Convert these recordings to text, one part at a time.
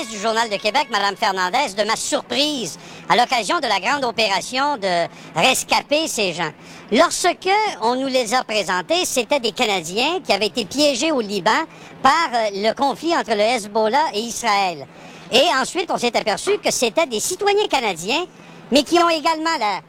journaliste du Journal de Québec, Mme Fernandez, de ma surprise à l'occasion de la grande opération de rescaper ces gens. Lorsque on nous les a présentés, c'était des Canadiens qui avaient été piégés au Liban par euh, le conflit entre le Hezbollah et Israël. Et ensuite, on s'est aperçu que c'était des citoyens canadiens, mais qui ont également la,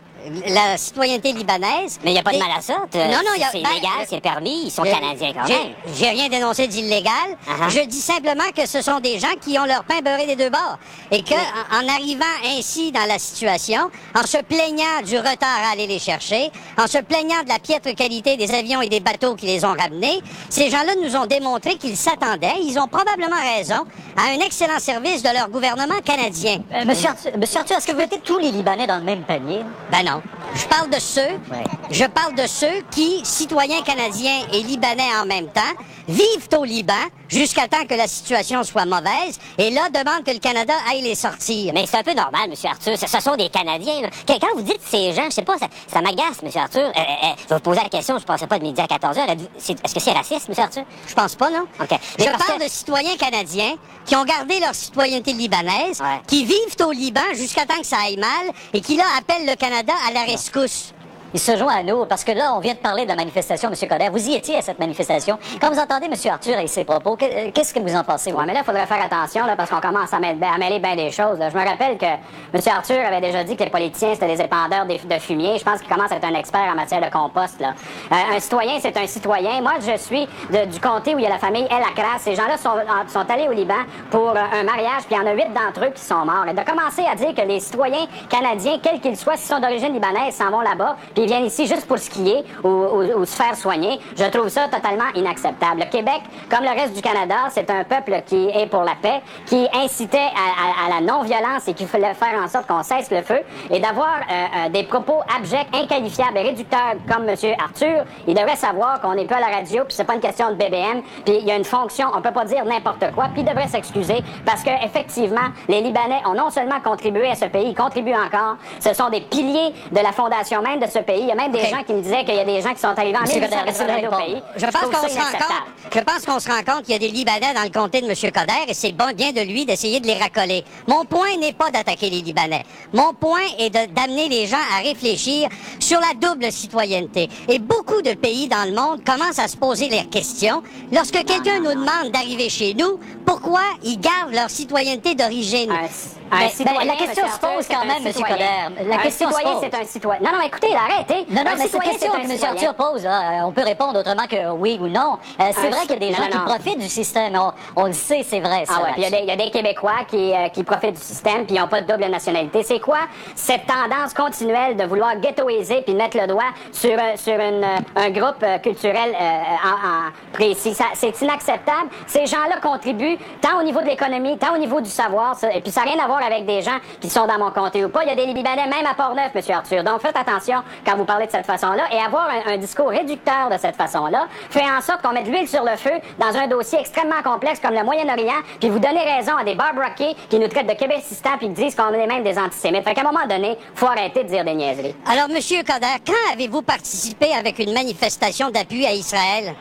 la citoyenneté libanaise. Mais il n'y a pas de mal à ça. Non, non, y a- C'est ben, légal, le- c'est permis, ils sont canadiens quand même. J'ai rien dénoncé d'illégal. Uh-huh. Je dis simplement que ce sont des gens qui ont leur pain beurré des deux bords. Et que, en, en arrivant ainsi dans la situation, en se plaignant du retard à aller les chercher, en se plaignant de la piètre qualité des avions et des bateaux qui les ont ramenés, ces gens-là nous ont démontré qu'ils s'attendaient, ils ont probablement raison, à un excellent service de leur gouvernement canadien. Euh, monsieur, Arthur, monsieur Arthur, est-ce que vous mettez tous les Libanais dans le même panier? Ben non. Je parle de ceux, Ouais. je parle de ceux qui, citoyens canadiens et libanais en même temps, vivent au Liban jusqu'à temps que la situation soit mauvaise et là demandent que le Canada aille les sortir. Mais c'est un peu normal, Monsieur Arthur. Ce, ce sont des Canadiens. là. Quand vous dites ces gens, je sais pas, ça, ça m'agace, Monsieur Arthur. Euh, euh, euh, je vais vous poser la question, je pensais pas de midi à 14 h Est-ce que c'est raciste, Monsieur Arthur? Je pense pas, non? OK. Je parle que- de citoyens canadiens qui ont gardé leur citoyenneté libanaise, Ouais. qui vivent au Liban jusqu'à temps que ça aille mal et qui là appellent le Canada à la rescousse. Il se joint à nous, parce que là, on vient de parler de la manifestation, M. Coder. Vous y étiez à cette manifestation. Quand vous entendez M. Arthur et ses propos, euh, qu'est-ce que vous en pensez, vous? Ouais, mais là, il faudrait faire attention, là, parce qu'on commence à, mêler- bien des choses. Je me rappelle que M. Arthur avait déjà dit que les politiciens, c'était des épandeurs de, fumier. Je pense qu'il commence à être un expert en matière de compost, là. Euh, un citoyen, c'est un citoyen. Moi, je suis du comté où il y a la famille El Akras. Ces gens-là sont, allés au Liban pour euh, un mariage, puis il y en a huit d'entre eux qui sont morts. Et de commencer à dire que les citoyens canadiens, quels qu'ils soient, s'ils sont d'origine libanaise, s'en vont là-bas, ils viennent ici juste pour skier ou, se faire soigner, je trouve ça totalement inacceptable. Le Québec, comme le reste du Canada, c'est un peuple qui est pour la paix, qui incitait à, la non-violence et qui voulait faire en sorte qu'on cesse le feu. Et d'avoir euh, euh, des propos abjects, inqualifiables et réducteurs comme M. Arthur, il devrait savoir qu'on n'est plus à la radio, puis c'est pas une question de BBM, puis il y a une fonction, on peut pas dire n'importe quoi, puis il devrait s'excuser parce que effectivement, les Libanais ont non seulement contribué à ce pays, ils contribuent encore. Ce sont des piliers de la fondation même de ce pays. Il y a même des gens qui me disaient qu'il y a des gens qui sont arrivés en Monsieur Godard, laissez-le 1882 au pays. Je pense qu'on se rend compte. Je pense qu'on se rend compte qu'il y a des Libanais dans le comté de M. Coder et c'est bon bien de lui d'essayer de les racoler. Mon point n'est pas d'attaquer les Libanais. Mon point est d'amener les gens à réfléchir sur la double citoyenneté. Et beaucoup de pays dans le monde commencent à se poser les questions lorsque quelqu'un nous demande d'arriver chez nous, pourquoi ils gardent leur citoyenneté d'origine? Un, un Ben, citoyen, ben, la question se pose quand même, citoyen. Coderre. La un question se citoyen, c'est un citoyen. Non, non, écoutez, arrêtez. Non, non, Un mais cette question que M. Arthur pose, là, euh, on peut répondre autrement que oui ou non. Euh, c'est vrai qu'il y a des gens non, qui non. profitent du système. On, on le sait, c'est vrai. ça, Ah ouais, puis il y, a des- il y a des Québécois qui, euh, qui profitent du système puis ils n'ont pas de double nationalité. C'est quoi cette tendance continuelle de vouloir ghettoiser puis mettre le doigt sur, euh, sur une, un groupe culturel euh, en, en précis? C'est inacceptable. Ces gens-là contribuent tant au niveau de l'économie, tant au niveau du savoir. ça- et puis ça n'a rien à voir avec des gens qui sont dans mon comté ou pas. Il y a des Libanais même à Port-Neuf, M. Arthur. Donc faites attention quand vous parlez de cette façon-là et avoir un, discours réducteur de cette façon-là fait en sorte qu'on mette l'huile sur le feu dans un dossier extrêmement complexe comme le Moyen-Orient, puis vous donnez raison à des Kay qui nous traitent de québécistan puis qui disent qu'on est même des antisémites. Fait qu'à un moment donné, faut arrêter de dire des niaiseries. Alors, Monsieur Coder, quand avez-vous participé avec une manifestation d'appui à Israël?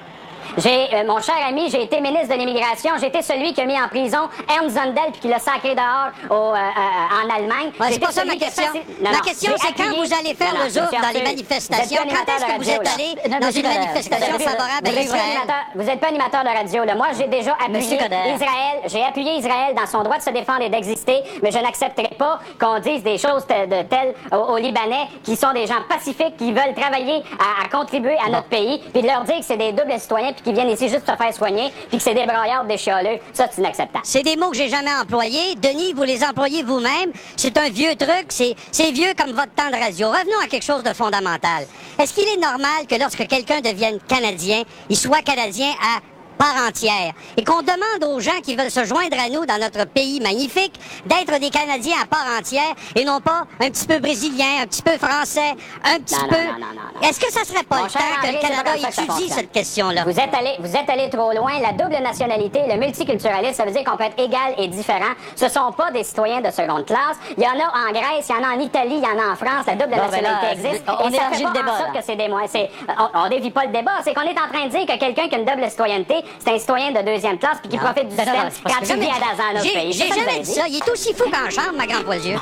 J'ai, euh, mon cher ami, j'ai été ministre de l'immigration. J'ai été celui qui a mis en prison Ernst Zundel puis qui l'a sacré dehors au, euh, euh, en Allemagne. Ouais, c'est pas ça ma question. Non, ma non, question, c'est quand vous allez faire Non, le monsieur dans les manifestations? Quand est-ce que vous êtes allé dans une manifestation favorable à Israël? Vous n'êtes pas animateur de radio. Là. Moi, j'ai déjà appuyé. Israël. J'ai appuyé Israël dans son droit de se défendre et d'exister, mais je n'accepterai pas qu'on dise des choses de telles aux, Libanais qui sont des gens pacifiques, qui veulent travailler à contribuer à notre pays, puis de leur dire que c'est des doubles citoyens, qu'ils viennent ici juste se faire soigner, puis que c'est des braillards, des chialeux. Ça, c'est inacceptable. C'est des mots que j'ai jamais employés. Denis, vous les employez vous-même. C'est un vieux truc. C'est, c'est vieux comme votre temps de radio. Revenons à quelque chose de fondamental. Est-ce qu'il est normal que lorsque quelqu'un devienne Canadien, il soit Canadien à part entière et qu'on demande aux gens qui veulent se joindre à nous dans notre pays magnifique d'être des Canadiens à part entière et non pas un petit peu brésilien, un petit peu français, un petit Non, peu... Est-ce que ça serait pas Mon le temps que le Canada étudie cette question-là? Vous êtes allé, vous êtes allé trop loin. La double nationalité, le multiculturalisme, ça veut dire qu'on peut être égal et différent. Ce sont pas des citoyens de seconde classe. Il y en a en Grèce, il y en a en Italie, il y en a en France. La double Bon, ben nationalité là, existe. on et ça élargit fait le pas débat, en sorte que c'est des on, on dévie pas le débat. C'est qu'on est en train de dire que quelqu'un qui a une double citoyenneté c'est un citoyen de deuxième classe puis qui Non. profite du Non, système non, quand tu jamais- viens dans un autre J'ai pays. jamais dit ça. Il est aussi fou qu'en chambre, ma grande yeux.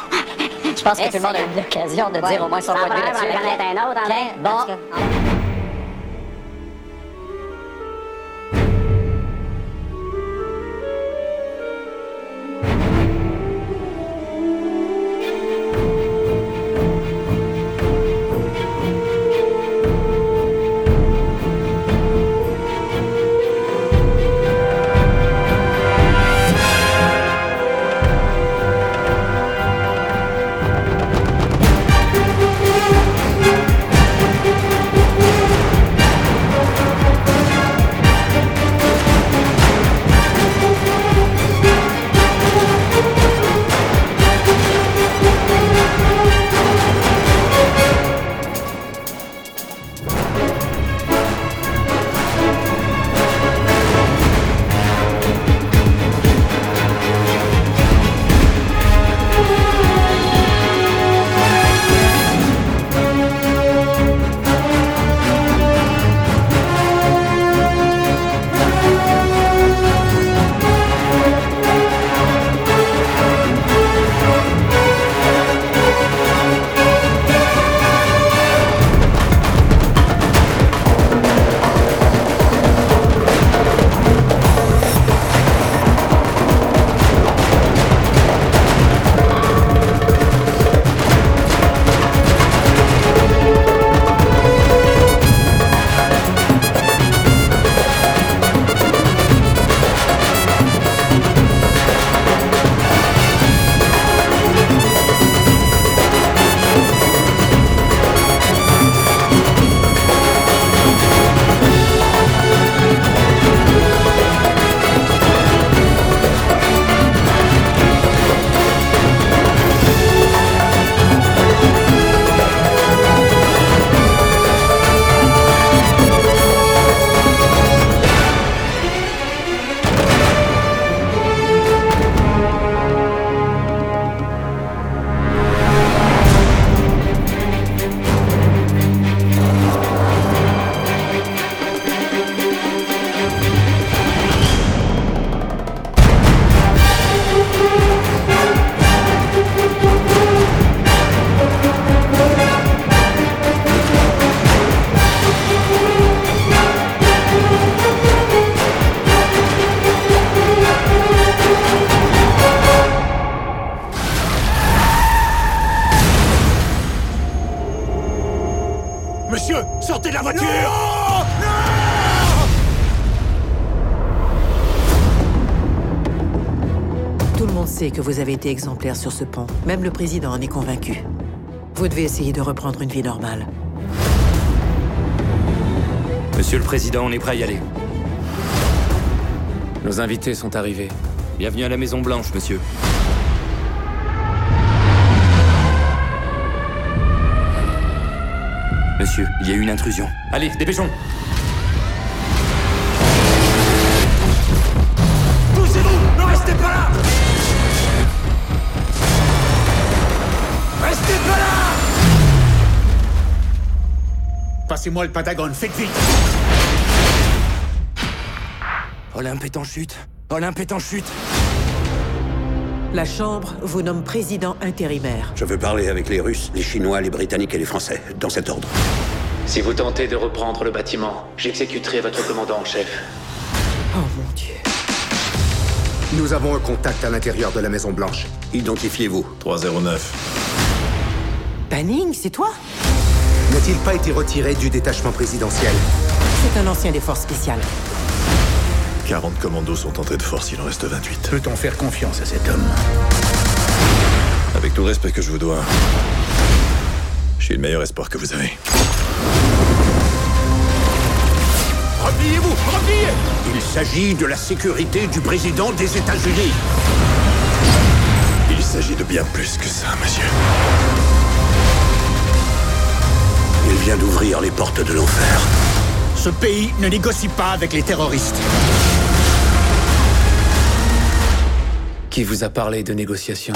Je pense que tout le monde a eu l'occasion de dire au moins son Ça point de vue va, on va en là-dessus. un autre, Bon, vous avez été exemplaire sur ce pont. Même le président en est convaincu. Vous devez essayer de reprendre une vie normale. Monsieur le Président, on est prêt à y aller. Nos invités sont arrivés. Bienvenue à la Maison Blanche, monsieur. Monsieur, il y a eu une intrusion. Allez, dépêchons Passez-moi le Pentagone, faites vite Olympe est en chute Olympe est en chute La Chambre vous nomme président intérimaire. Je veux parler avec les Russes, les Chinois, les Britanniques et les Français, dans cet ordre. Si vous tentez de reprendre le bâtiment, j'exécuterai votre commandant en chef. Oh mon Dieu. Nous avons un contact à l'intérieur de la Maison Blanche. Identifiez-vous. 309. Panning, c'est toi? N'a-t-il pas été retiré du détachement présidentiel C'est un ancien des forces spéciales. 40 commandos sont entrés de force, il en reste 28. Peut-on faire confiance à cet homme Avec tout le respect que je vous dois, je suis le meilleur espoir que vous avez. Repliez-vous Repliez Il s'agit de la sécurité du président des États-Unis. Il s'agit de bien plus que ça, monsieur. Vient d'ouvrir les portes de l'enfer. Ce pays ne négocie pas avec les terroristes. Qui vous a parlé de négociation?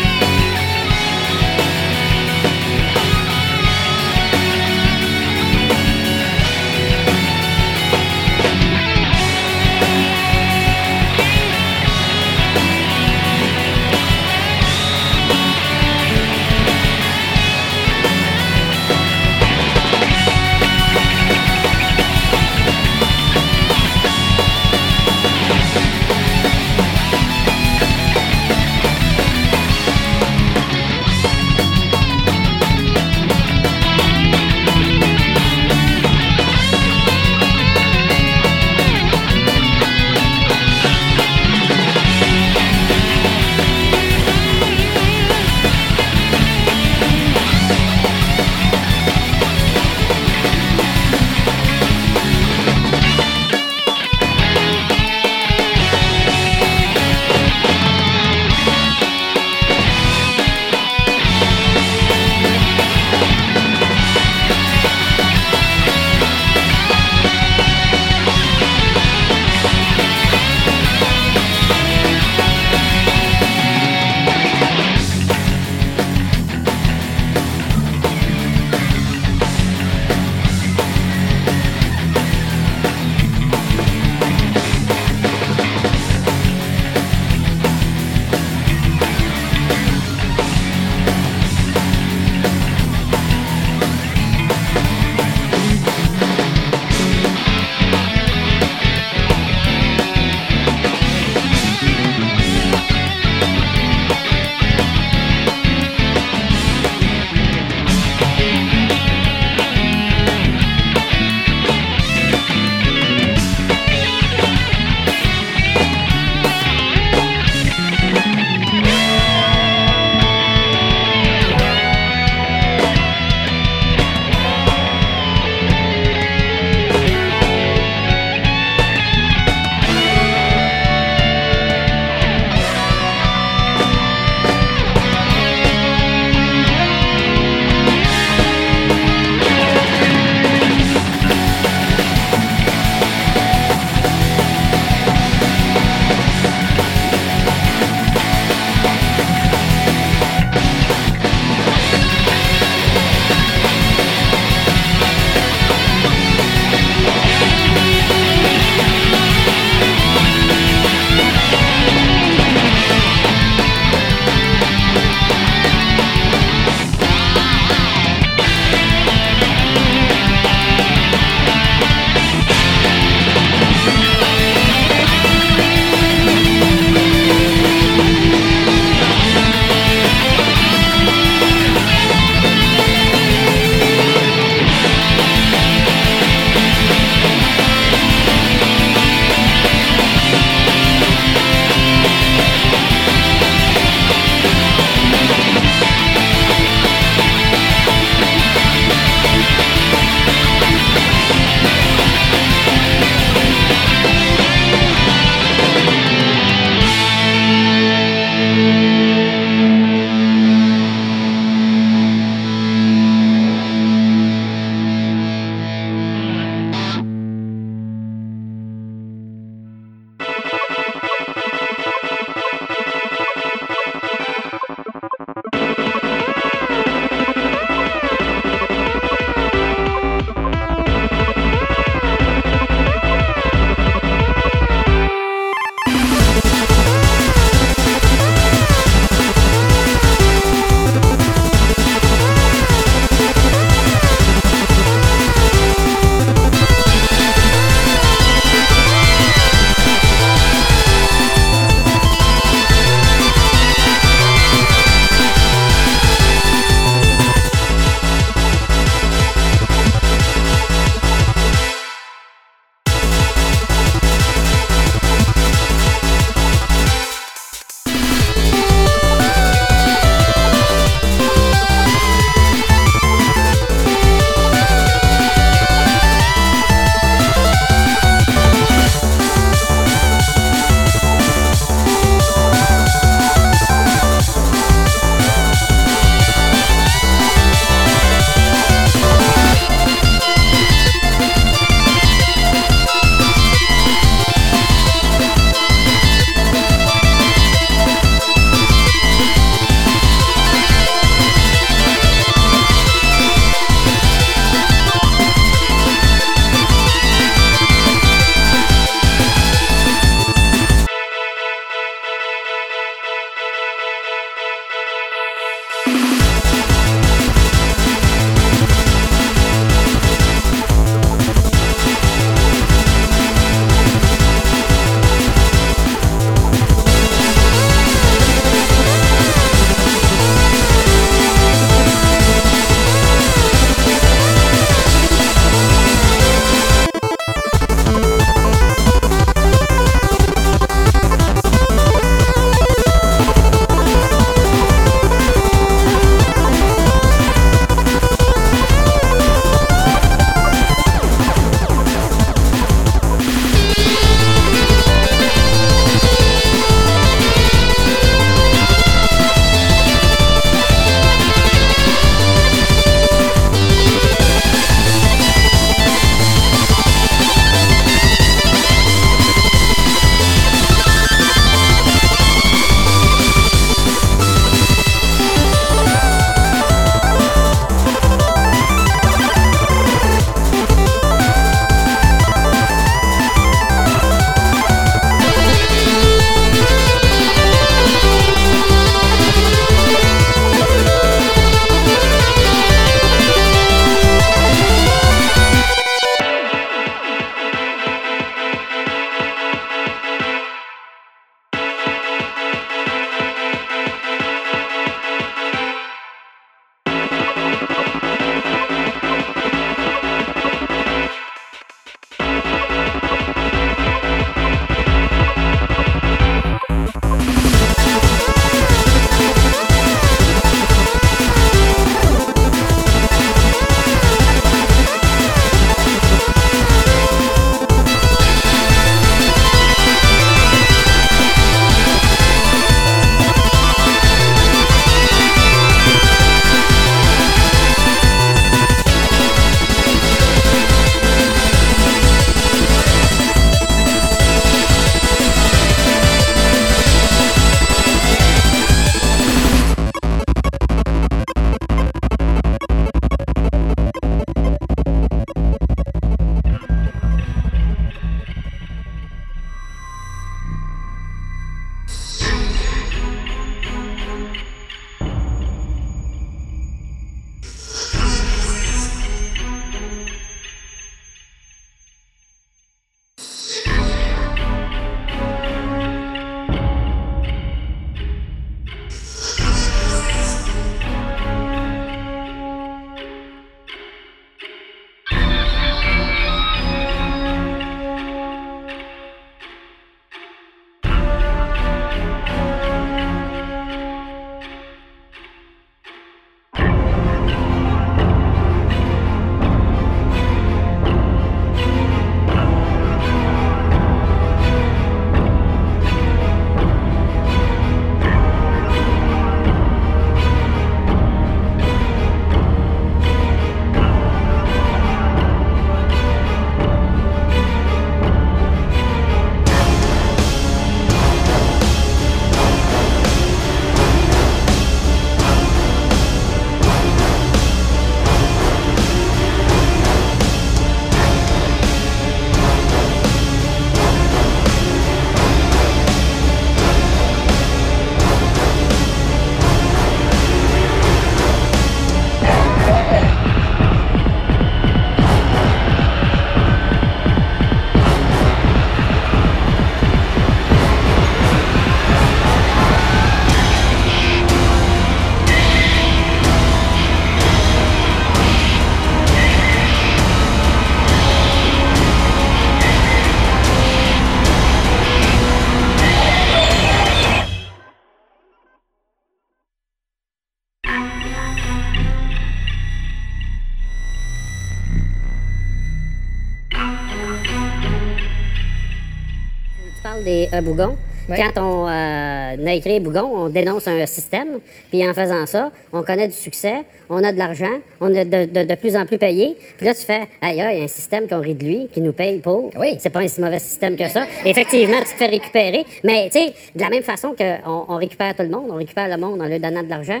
Bougons. Quand on euh, a écrit Bougon, on dénonce un système, puis en faisant ça, on connaît du succès, on a de l'argent, on est de, de- de plus en plus payé. Puis là, tu fais, aïe, aïe, il y a un système qu'on rit de lui, qui nous paye pour. Oui. C'est pas un si mauvais système que ça. Effectivement, tu te fais récupérer. Mais, tu sais, de la même façon qu'on on récupère tout le monde, on récupère le monde en leur donnant de l'argent.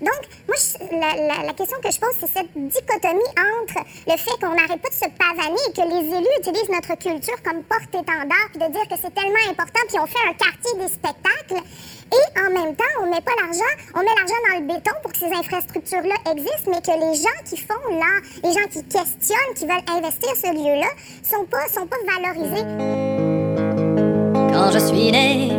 Donc, moi, la, question que je pose, c'est cette dichotomie entre le fait qu'on n'arrête pas de se pavaner et que les élus utilisent notre culture comme porte-étendard, puis de dire que c'est tellement important, puis on fait un quartier des spectacles, et en même temps, on met pas l'argent, on met l'argent dans le béton pour que ces infrastructures-là existent, mais que les gens qui font l'art, les gens qui questionnent, qui veulent investir ce lieu-là, sont pas, sont pas valorisés. Quand je suis né,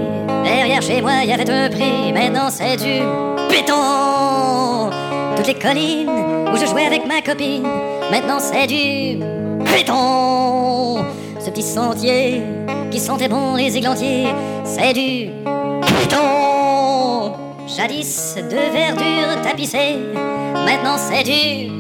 derrière chez moi, il y avait un pré. Maintenant, c'est du béton. Toutes les collines où je jouais avec ma copine. Maintenant, c'est du béton. Ce petit sentier qui sentait bon les églantiers, c'est du béton. Jadis de verdure tapissée, maintenant c'est du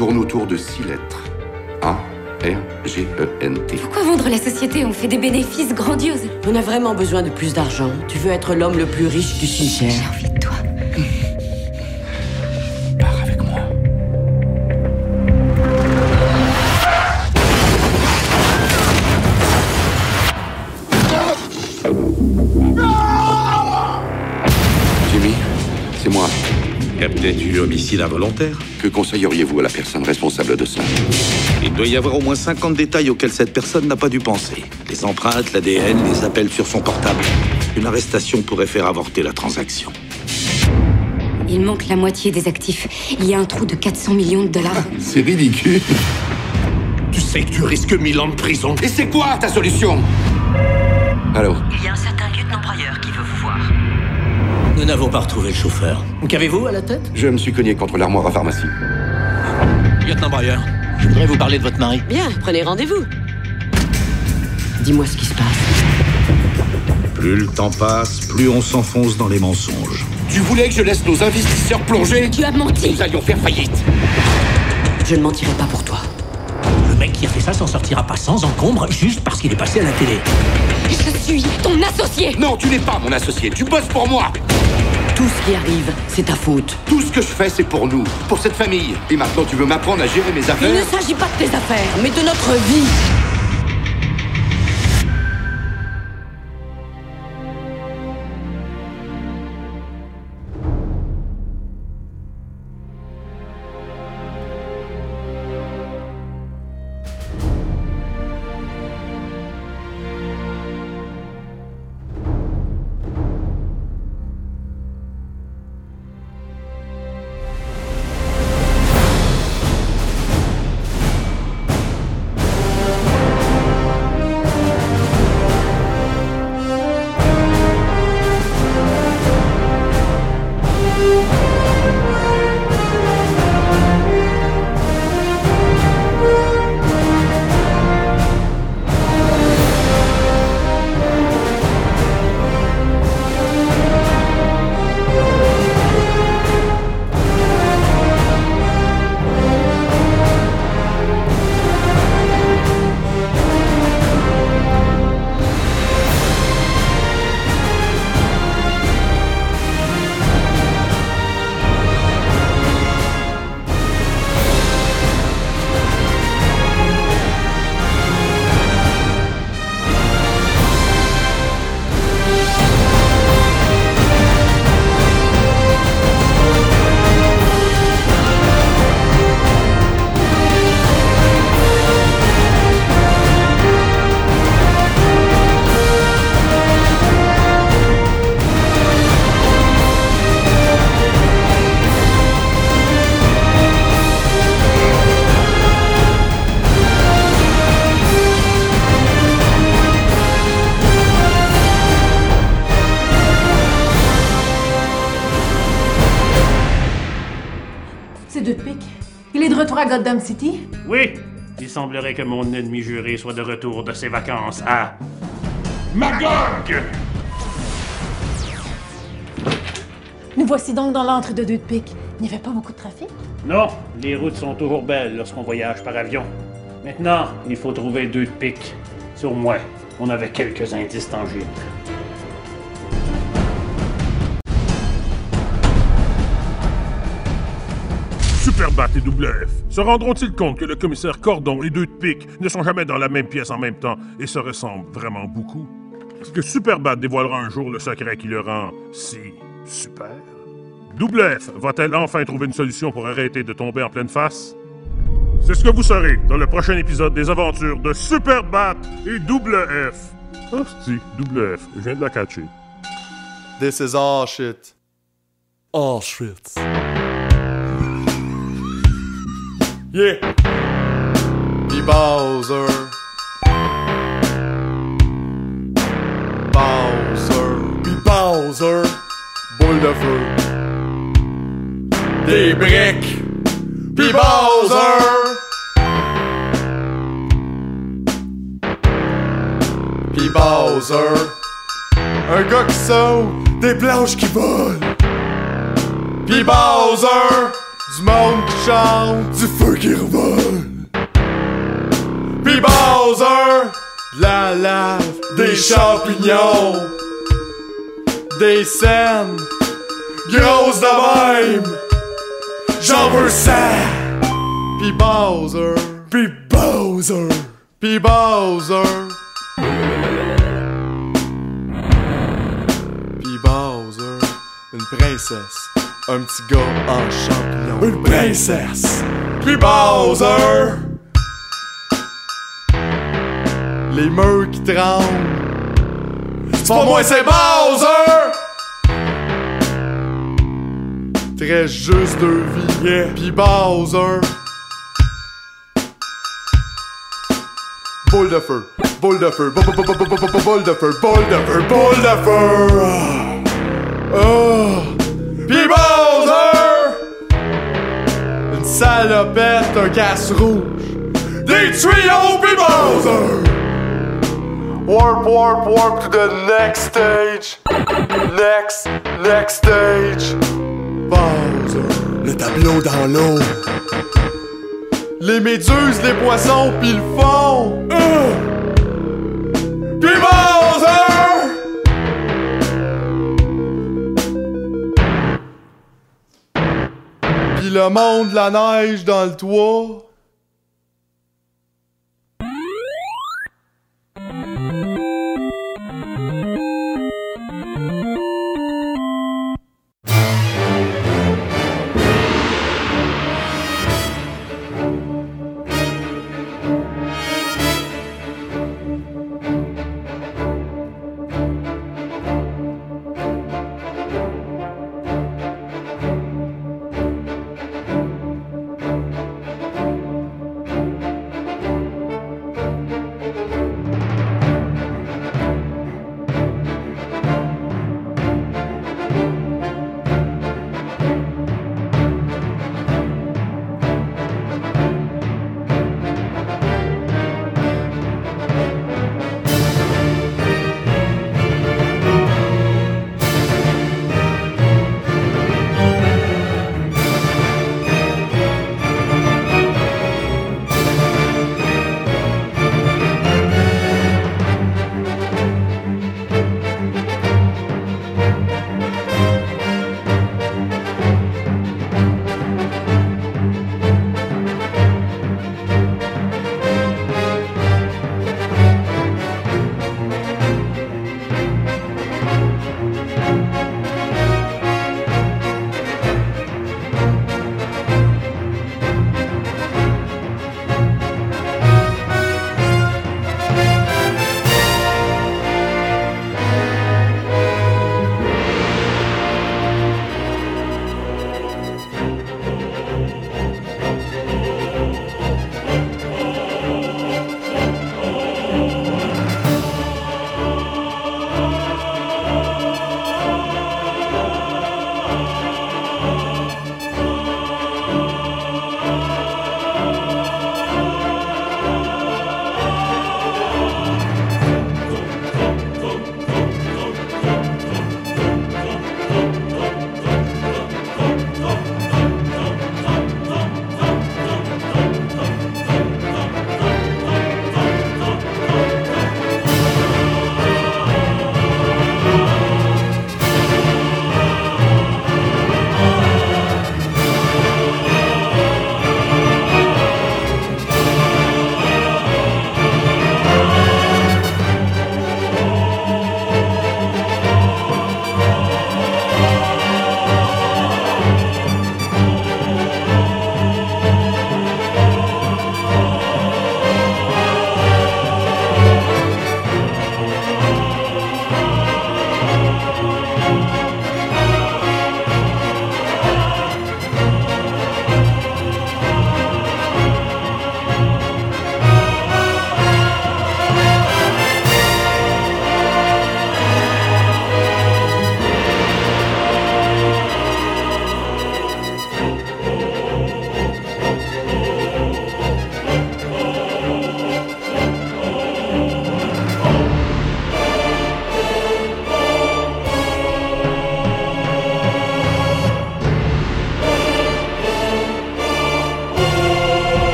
tourne autour de six lettres. A, R, G, E, N, T. Pourquoi vendre la société On fait des bénéfices grandioses. On a vraiment besoin de plus d'argent. Tu veux être l'homme le plus riche du cimetière. Peut-être eu homicide involontaire. Que conseilleriez-vous à la personne responsable de ça? Il doit y avoir au moins 50 détails auxquels cette personne n'a pas dû penser. Les empreintes, l'ADN, les appels sur son portable. Une arrestation pourrait faire avorter la transaction. Il manque la moitié des actifs. Il y a un trou de 400 millions de dollars. C'est ridicule. Tu sais que tu risques 1000 ans de prison. Et c'est quoi ta solution? Allô Il y a un certain lieutenant-broyeur Nous n'avons pas retrouvé le chauffeur. Qu'avez-vous à la tête? Je me suis cogné contre l'armoire à pharmacie. Lieutenant Breyer, je voudrais vous parler de votre mari. Bien, prenez rendez-vous. Dis-moi ce qui se passe. Plus le temps passe, plus on s'enfonce dans les mensonges. Tu voulais que je laisse nos investisseurs plonger? Tu as menti Nous allions faire faillite. Je ne mentirai pas pour toi. Le mec qui a fait ça s'en sortira pas sans encombre juste parce qu'il est passé à la télé. Je suis ton associé Non, tu n'es pas mon associé. Tu bosses pour moi. Tout ce qui arrive, c'est ta faute. Tout ce que je fais, c'est pour nous, pour cette famille. Et maintenant, tu veux m'apprendre à gérer mes Il affaires ne s'agit pas de tes affaires, mais de notre vie. City? Oui, il semblerait que mon ennemi juré soit de retour de ses vacances à Magog! Nous voici donc dans l'antre de deux de pique. Il n'y avait pas beaucoup de trafic? Non, les routes sont toujours belles lorsqu'on voyage par avion. Maintenant, il faut trouver deux de pique. Sur moi, on avait quelques indices tangibles. Superbat et Double F se rendront-ils compte que le commissaire Cordon et Deux de Pique ne sont jamais dans la même pièce en même temps et se ressemblent vraiment beaucoup? Est-ce que Superbat dévoilera un jour le secret qui le rend si super? Double F va-t-elle enfin trouver une solution pour arrêter de tomber en pleine face? C'est ce que vous saurez dans le prochain épisode des aventures de Superbat et Double F. Oh, si, Double F, je viens de la catcher. This is all shit. All shit. Yeah. P. Bowser. Bowser. P. Bowser. Boule de feu. Des briques. P. Bowser. P. Bowser. Un gars qui saute. Des planches qui volent. P. Bowser. Du monde qui chante, du feu qui revole. Pis Bowser, la lave, des champignons, des scènes, grosses de. J'en veux ça. Pis Bowser, pis Bowser, pis Bowser. Bowser, une princesse un petit gars en champignon. Une princesse! Puis Bowser! Les murs qui tremblent. C'est pas moi, c'est Bowser! Très juste deux vies. Yeah. Puis Bowser. Boule de feu, boule de feu, boule de feu, boule de feu, boule de feu. Oh! Pis Bowser! Une salopette, un casse rouge. Des tuyaux, pis Bowser! Warp, warp, warp to the next stage. Next, next stage. Bowser, le tableau dans l'eau. Les méduses, les poissons, pis le fond. Uh! Bowser! Le monde, la neige dans le toit.